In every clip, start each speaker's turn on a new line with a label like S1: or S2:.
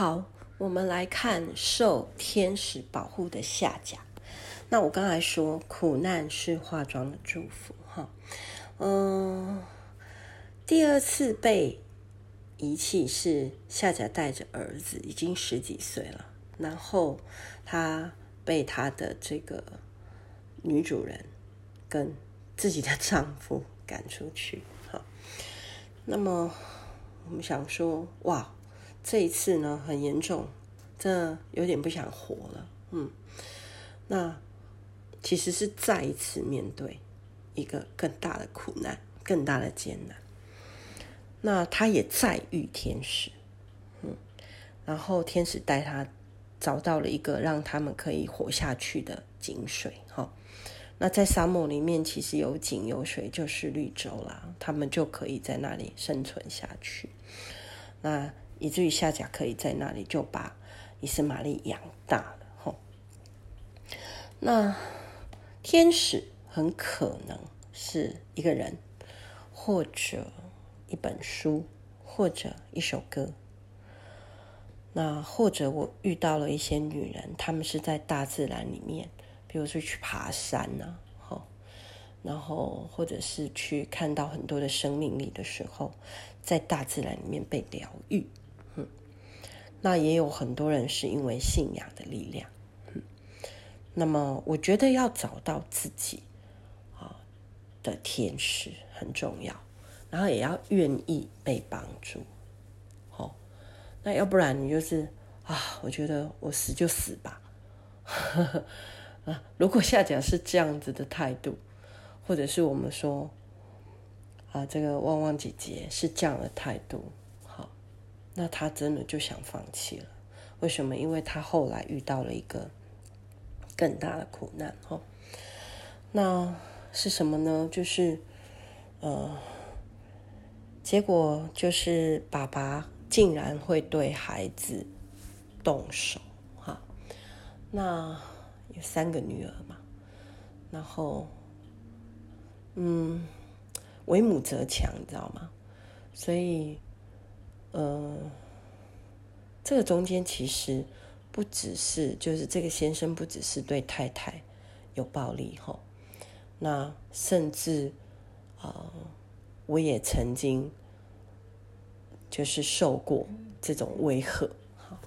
S1: 好，我们来看受天使保护的夏甲。那我刚才说，苦难是化妆的祝福，哈，嗯，第二次被遗弃是夏甲带着儿子，已经十几岁了，然后他被他的这个女主人跟自己的丈夫赶出去，哈，那么我们想说，哇。这一次呢，很严重，这有点不想活了。嗯，那其实是再一次面对一个更大的苦难、更大的艰难。那他也再遇天使，嗯，然后天使带他找到了一个让他们可以活下去的井水。哈、那在沙漠里面，其实有井有水就是绿洲啦，他们就可以在那里生存下去。那。以至于夏甲可以在那里就把以斯玛利养大了。吼，那天使很可能是一个人，或者一本书，或者一首歌。那或者我遇到了一些女人，她们是在大自然里面，比如说去爬山呐，吼，然后或者是去看到很多的生命力的时候，在大自然里面被疗愈。那也有很多人是因为信仰的力量，嗯，那么我觉得要找到自己啊的天使很重要，然后也要愿意被帮助，哦，那要不然你就是啊，我觉得我死就死吧，啊，如果夏甲是这样子的态度，或者是我们说啊，这个旺旺姐姐是这样的态度。那他真的就想放弃了，为什么？因为他后来遇到了一个更大的苦难，哦，那是什么呢？就是，呃，结果就是爸爸竟然会对孩子动手，哈。那有三个女儿嘛，然后，嗯，为母则强，你知道吗？所以。呃，这个中间其实不只是，就是这个先生不只是对太太有暴力哈，那甚至啊、我也曾经就是受过这种威吓哈，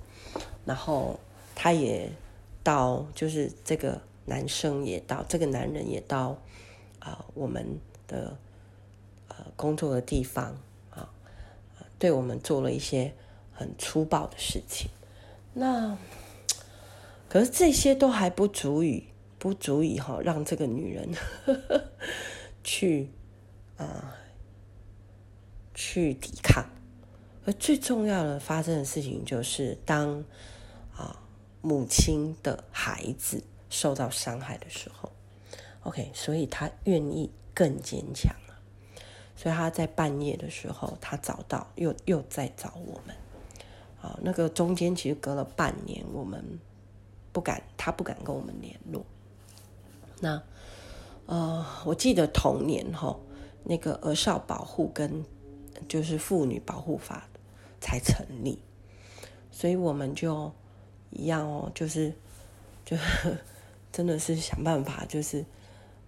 S1: 然后他也到，就是这个男生也到，这个男人也到啊、我们的呃工作的地方。对我们做了一些很粗暴的事情，那可是这些都还不足以，不足以哈让这个女人呵 呵去啊、去抵抗。而最重要的发生的事情就是当啊、母亲的孩子受到伤害的时候，OK，所以她愿意更坚强。所以他在半夜的时候，他找到又又在找我们，啊，那个中间其实隔了半年，我们不敢，他不敢跟我们联络。那呃，我记得同年哈，那个儿少保护跟就是妇女保护法才成立，所以我们就一样哦，就是就 真的是想办法，就是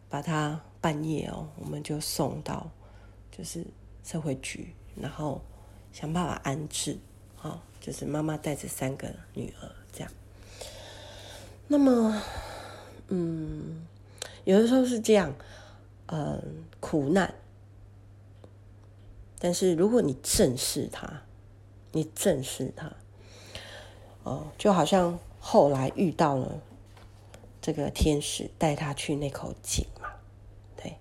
S1: 把他半夜哦，我们就送到。就是社会局，然后想办法安置，哦，就是妈妈带着三个女儿这样。那么，嗯，有的时候是这样，嗯，苦难。但是如果你正视它，你正视它，哦，就好像后来遇到了这个天使带他去那口井嘛，对，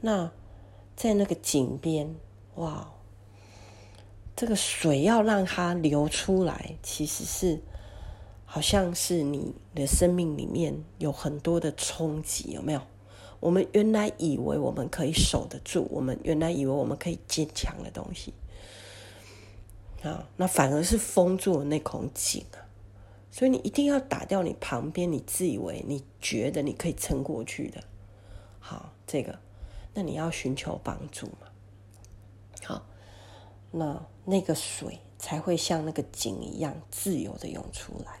S1: 那。在那个井边，哇，这个水要让它流出来，其实是好像是你的生命里面有很多的冲击，有没有？我们原来以为我们可以守得住，我们原来以为我们可以坚强的东西，啊，那反而是封住了那口井啊！所以你一定要打掉你旁边你自以为你觉得你可以撑过去的，好，这个。那你要寻求帮助嘛？好，那那个水才会像那个井一样自由的涌出来。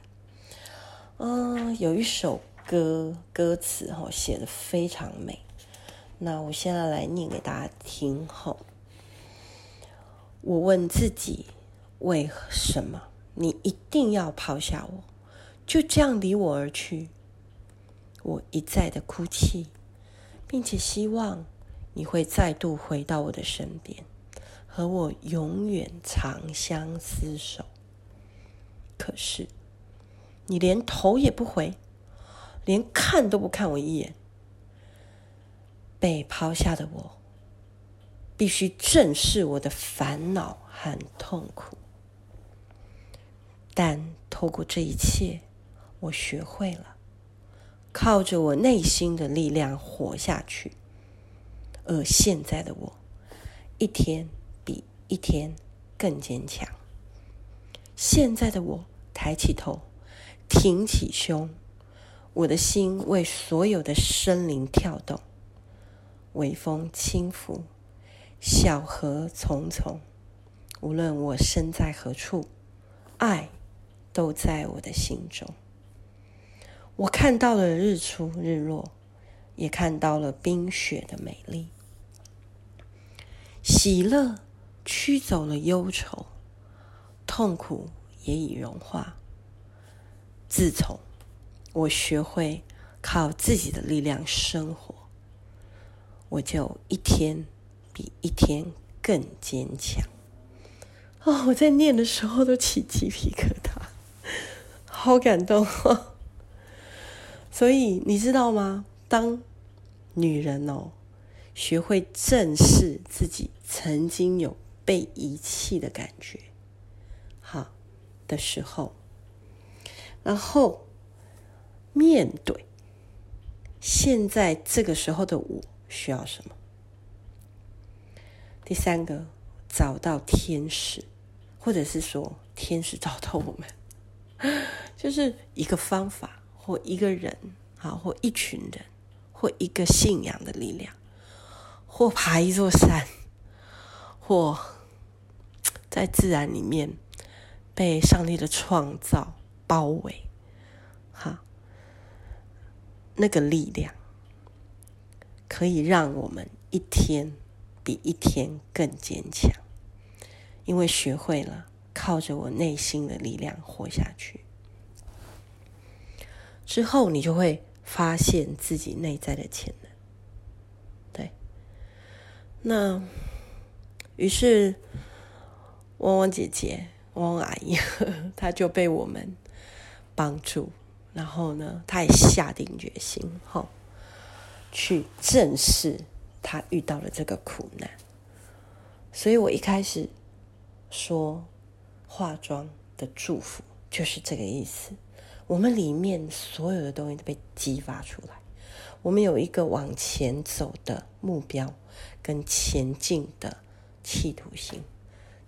S1: 嗯，有一首歌歌词哈写得非常美，那我现在来念给大家听后。我问自己，为什么你一定要抛下我，就这样离我而去？我一再的哭泣，并且希望你会再度回到我的身边。和我永远长相厮守，可是你连头也不回，连看都不看我一眼。被抛下的我，必须正视我的烦恼和痛苦。但透过这一切，我学会了靠着我内心的力量活下去。而现在的我，一天比。一天更坚强。现在的我抬起头，挺起胸，我的心为所有的生灵跳动。微风轻拂，小河淙淙。无论我身在何处，爱都在我的心中。我看到了日出日落，也看到了冰雪的美丽，喜乐。驱走了忧愁，痛苦也已融化。自从我学会靠自己的力量生活，我就一天比一天更坚强。哦，我在念的时候都起鸡皮疙瘩，好感动哦。所以你知道吗？当女人哦，学会正视自己曾经有。被遗弃的感觉，好的时候，然后面对现在这个时候的我需要什么？第三个，找到天使，或者是说天使找到我们，就是一个方法，或一个人，好，或一群人，或一个信仰的力量，或爬一座山。或在自然里面被上帝的创造包围，哈，那个力量可以让我们一天比一天更坚强，因为学会了靠着我内心的力量活下去。之后，你就会发现自己内在的潜能。对，那。于是，汪汪姐姐、汪汪阿姨，她就被我们帮助。然后呢，她也下定决心，哈，去正视她遇到了这个苦难。所以我一开始说，化妆的祝福就是这个意思。我们里面所有的东西都被激发出来，我们有一个往前走的目标，跟前进的。企图心，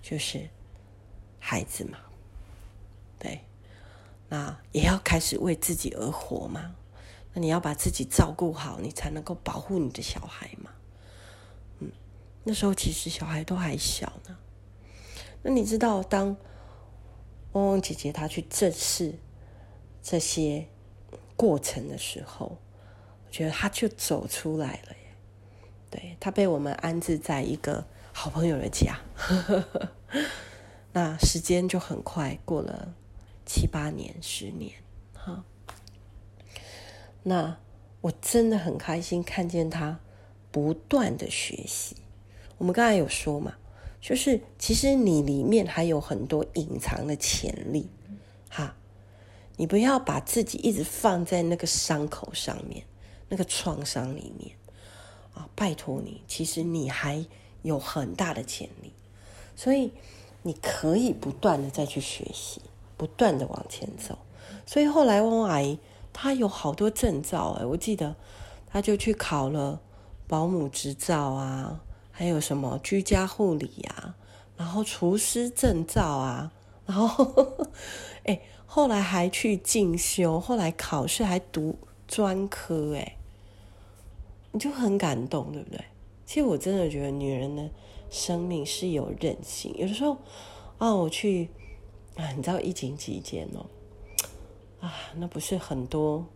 S1: 就是孩子嘛，对，那也要开始为自己而活嘛。那你要把自己照顾好，你才能够保护你的小孩嘛。嗯，那时候其实小孩都还小呢。那你知道，当汪汪姐姐她去正视这些过程的时候，我觉得他就走出来了耶。对，他被我们安置在一个。好朋友的家，那时间就很快过了七八年、十年，哈。那我真的很开心看见他不断的学习。我们刚才有说嘛，就是其实你里面还有很多隐藏的潜力，哈。你不要把自己一直放在那个伤口上面，那个创伤里面啊！拜托你，其实你还。有很大的潜力，所以你可以不断的再去学习，不断的往前走。所以后来汪阿姨她有好多证照哎，我记得她就去考了保姆执照啊，还有什么居家护理啊，然后厨师证照啊，然后 哎，后来还去进修，后来考试还读专科哎，你就很感动，对不对？其实我真的觉得女人的生命是有韧性，有的时候啊，我去啊，你知道疫情期间哦，啊，那不是很多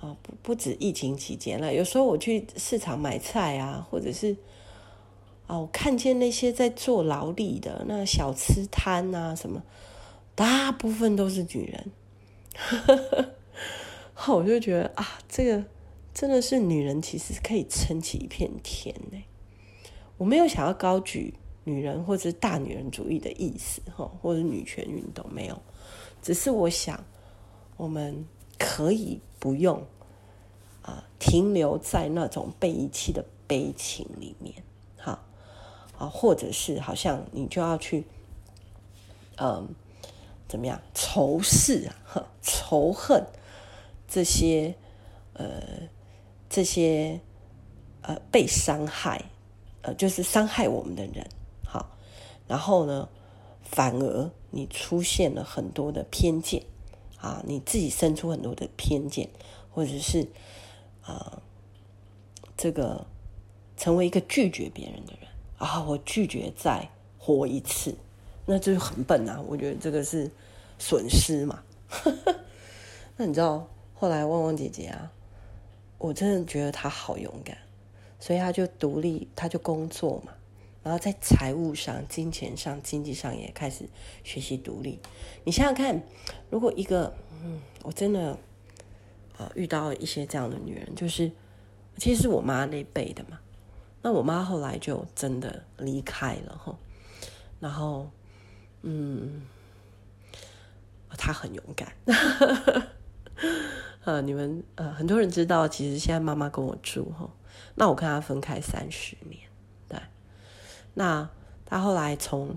S1: 啊，不不止疫情期间了，有时候我去市场买菜啊，或者是啊，我看见那些在做劳力的那小吃摊啊，什么，大部分都是女人，我就觉得啊，这个真的是女人其实可以撑起一片天呢。我没有想要高举女人或者大女人主义的意思，哈，或者女权运动没有，只是我想，我们可以不用啊停留在那种被遗弃的悲情里面，哈啊，或者是好像你就要去，嗯，怎么样仇视啊，仇恨这些呃这些呃被伤害。呃，就是伤害我们的人，好，然后呢，反而你出现了很多的偏见，啊，你自己生出很多的偏见，或者是啊、这个成为一个拒绝别人的人啊，我拒绝再活一次，那就是很笨啊，我觉得这个是损失嘛。那你知道后来汪汪姐姐啊，我真的觉得她好勇敢。所以她就独立，她就工作嘛，然后在财务上、金钱上、经济上也开始学习独立。你想想看，如果一个，嗯，我真的啊遇到一些这样的女人，就是其实是我妈那辈的嘛。那我妈后来就真的离开了哈，然后嗯，他很勇敢。呃，你们呃很多人知道，其实现在妈妈跟我住哈。那我跟他分开三十年，对。那他后来从，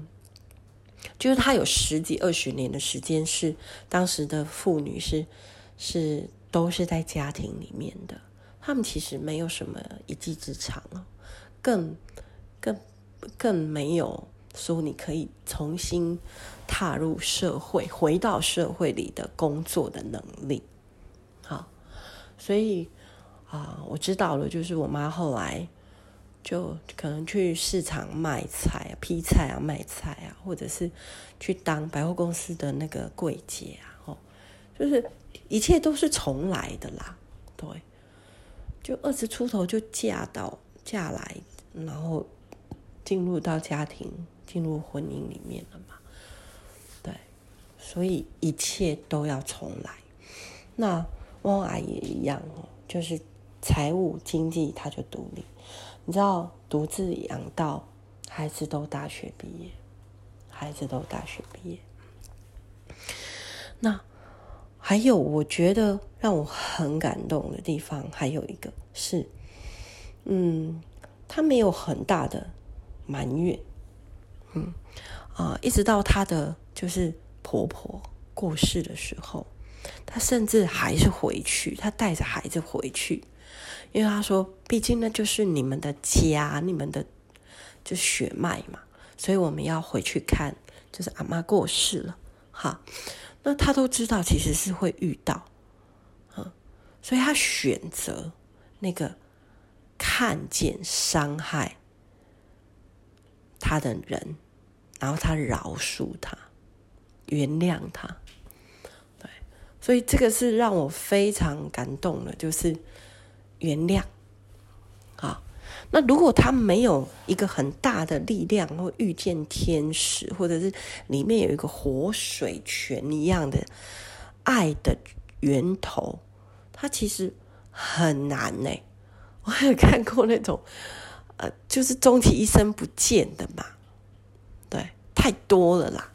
S1: 就是他有十几二十年的时间是当时的妇女是是都是在家庭里面的，他们其实没有什么一技之长了，更更更没有说你可以重新踏入社会、回到社会里的工作的能力。好，所以。啊，我知道了，就是我妈后来就可能去市场卖菜、批菜啊、卖菜啊，或者是去当百货公司的那个柜姐啊，哦，就是一切都是重来的啦，对，就二十出头就嫁到嫁来，然后进入到家庭、进入婚姻里面了嘛，对，所以一切都要重来。那汪阿姨一样哦，就是。财务经济，她就独立，你知道，独自养到孩子都大学毕业，孩子都大学毕业。那还有，我觉得让我很感动的地方，还有一个是，嗯，他没有很大的埋怨，嗯。啊，一直到她的就是婆婆过世的时候，她甚至还是回去，她带着孩子回去。因为她说，毕竟那就是你们的家，你们的就血脉嘛，所以我们要回去看，就是阿妈过世了，哈，那他都知道其实是会遇到，嗯，所以他选择那个看见伤害他的人，然后他饶恕他，原谅他，对，所以这个是让我非常感动的，就是。原谅，啊，那如果他没有一个很大的力量，或遇见天使，或者是里面有一个活水泉一样的爱的源头，他其实很难呢。我还有看过那种，呃，就是终其一生不见的嘛，对，太多了啦，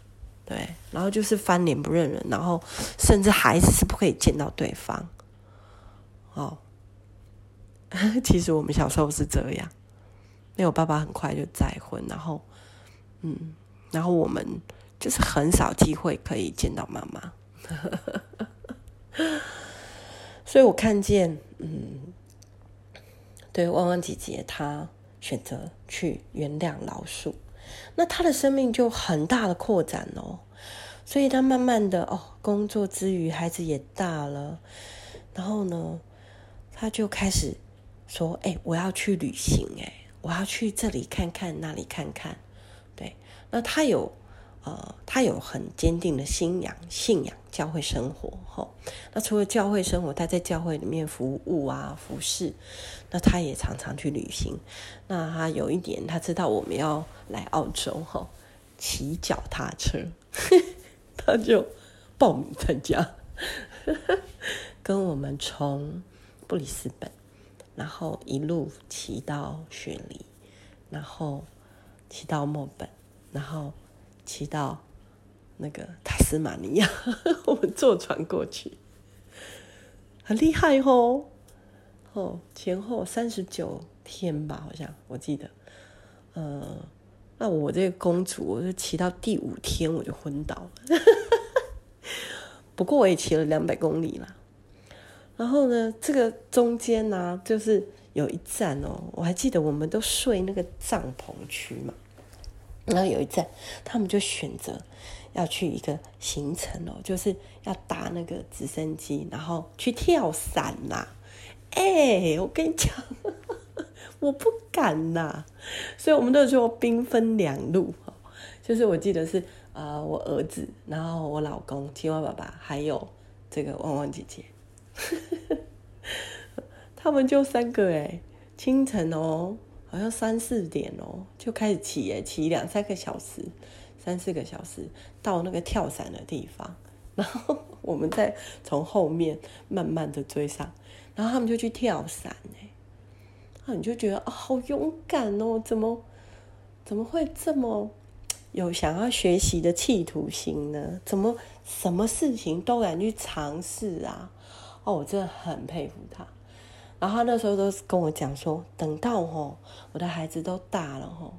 S1: 对，然后就是翻脸不认人，然后甚至孩子是不可以见到对方，哦。其实我们小时候是这样，因为我爸爸很快就再婚，然后，嗯，然后我们就是很少机会可以见到妈妈，所以我看见，嗯，对汪汪姐姐她选择去原谅老鼠，那他的生命就很大的扩展哦，所以他慢慢的哦，工作之余孩子也大了，然后呢，他就开始。说：“哎，我要去旅行，哎，我要去这里看看，那里看看。”对，那他有呃，他有很坚定的信仰，信仰教会生活。哈，那除了教会生活，他在教会里面服务啊，服侍。那他也常常去旅行。那他有一点，他知道我们要来澳洲，哈，骑脚踏车，他就报名参加，跟我们从布里斯本，然后一路骑到雪梨，然后骑到墨本，然后骑到那个塔斯马尼亚，我们坐船过去，很厉害哦。哦，前后三十九天吧，好像我记得。呃，那我这个公主，我就骑到第五天我就昏倒了。不过我也骑了两百公里啦。然后呢，这个中间呢、就是有一站哦，我还记得我们都睡那个帐篷区嘛。然后有一站，他们就选择要去一个行程哦，就是要搭那个直升机，然后去跳伞呐。哎、我跟你讲，我不敢呐，所以我们都说兵分两路，就是我记得是啊、我儿子，然后我老公青蛙爸爸，还有这个汪汪姐姐，他们就三个哎，清晨哦，好像三四点哦就开始骑哎，骑两三个小时，三四个小时到那个跳伞的地方，然后我们再从后面慢慢的追上。然后他们就去跳伞哎，啊，你就觉得啊，好勇敢哦，怎么怎么会这么有想要学习的企图心呢？怎么什么事情都敢去尝试啊？哦，我真的很佩服他。然后他那时候都跟我讲说，等到吼我的孩子都大了吼，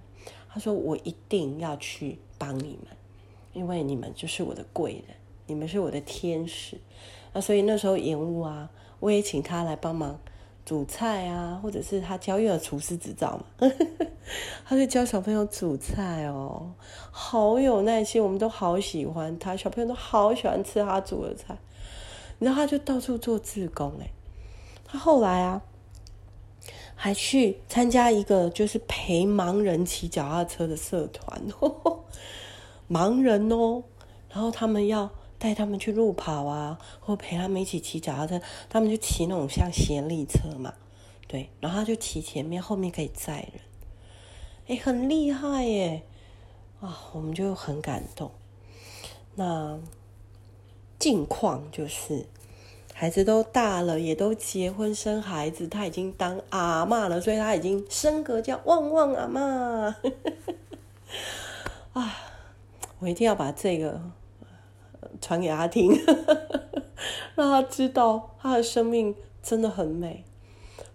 S1: 他说我一定要去帮你们，因为你们就是我的贵人，你们是我的天使。那所以那时候延误啊。我也请他来帮忙煮菜啊，或者是他教幼儿厨师执照嘛，他就教小朋友煮菜哦，好有耐心，我们都好喜欢他，小朋友都好喜欢吃他煮的菜，然后他就到处做自工哎，他后来啊，还去参加一个就是陪盲人骑脚踏车的社团，盲人哦，然后他们要。带他们去路跑啊，或陪他们一起骑脚踏车，他们就骑那种像协力车嘛，对，然后他就骑前面，后面可以载人，哎，很厉害耶，啊，我们就很感动。那近况就是，孩子都大了，也都结婚生孩子，他已经当阿嬷了，所以他已经升格叫旺旺阿嬷。啊，我一定要把这个。传给他听，让他知道他的生命真的很美。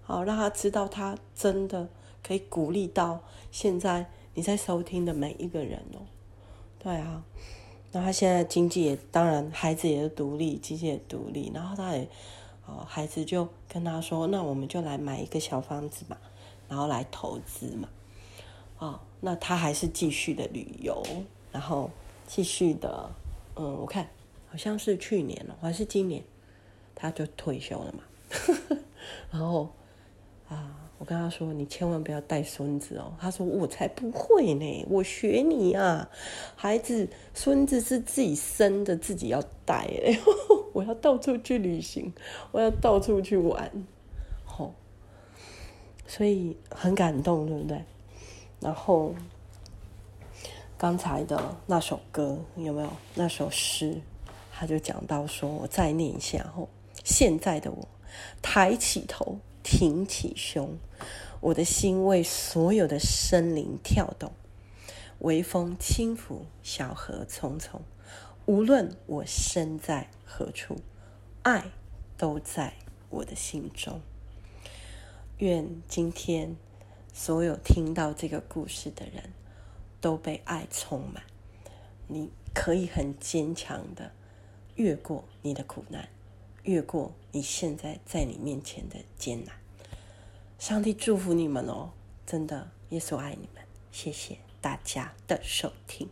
S1: 好，让他知道他真的可以鼓励到现在你在收听的每一个人哦。对啊，那他现在经济也当然，孩子也是独立，经济也独立。然后他也，哦，孩子就跟他说：“那我们就来买一个小房子嘛，然后来投资嘛。”哦，那他还是继续的旅游，然后继续的。嗯，我看好像是去年了，还是今年，他就退休了嘛。然后啊，我跟他说：“你千万不要带孙子哦。”他说：“我才不会呢，我学你啊，孩子孙子是自己生的，自己要带。我要到处去旅行，我要到处去玩。”吼，所以很感动，对不对？然后。刚才的那首歌有没有？那首诗，他就讲到说，我再念一下后，现在的我，抬起头，挺起胸，我的心为所有的生灵跳动。微风轻拂，小河匆匆，无论我身在何处，爱都在我的心中。愿今天所有听到这个故事的人。都被爱充满，你可以很坚强的越过你的苦难，越过你现在在你面前的艰难。上帝祝福你们哦，真的，耶稣爱你们。谢谢大家的收听。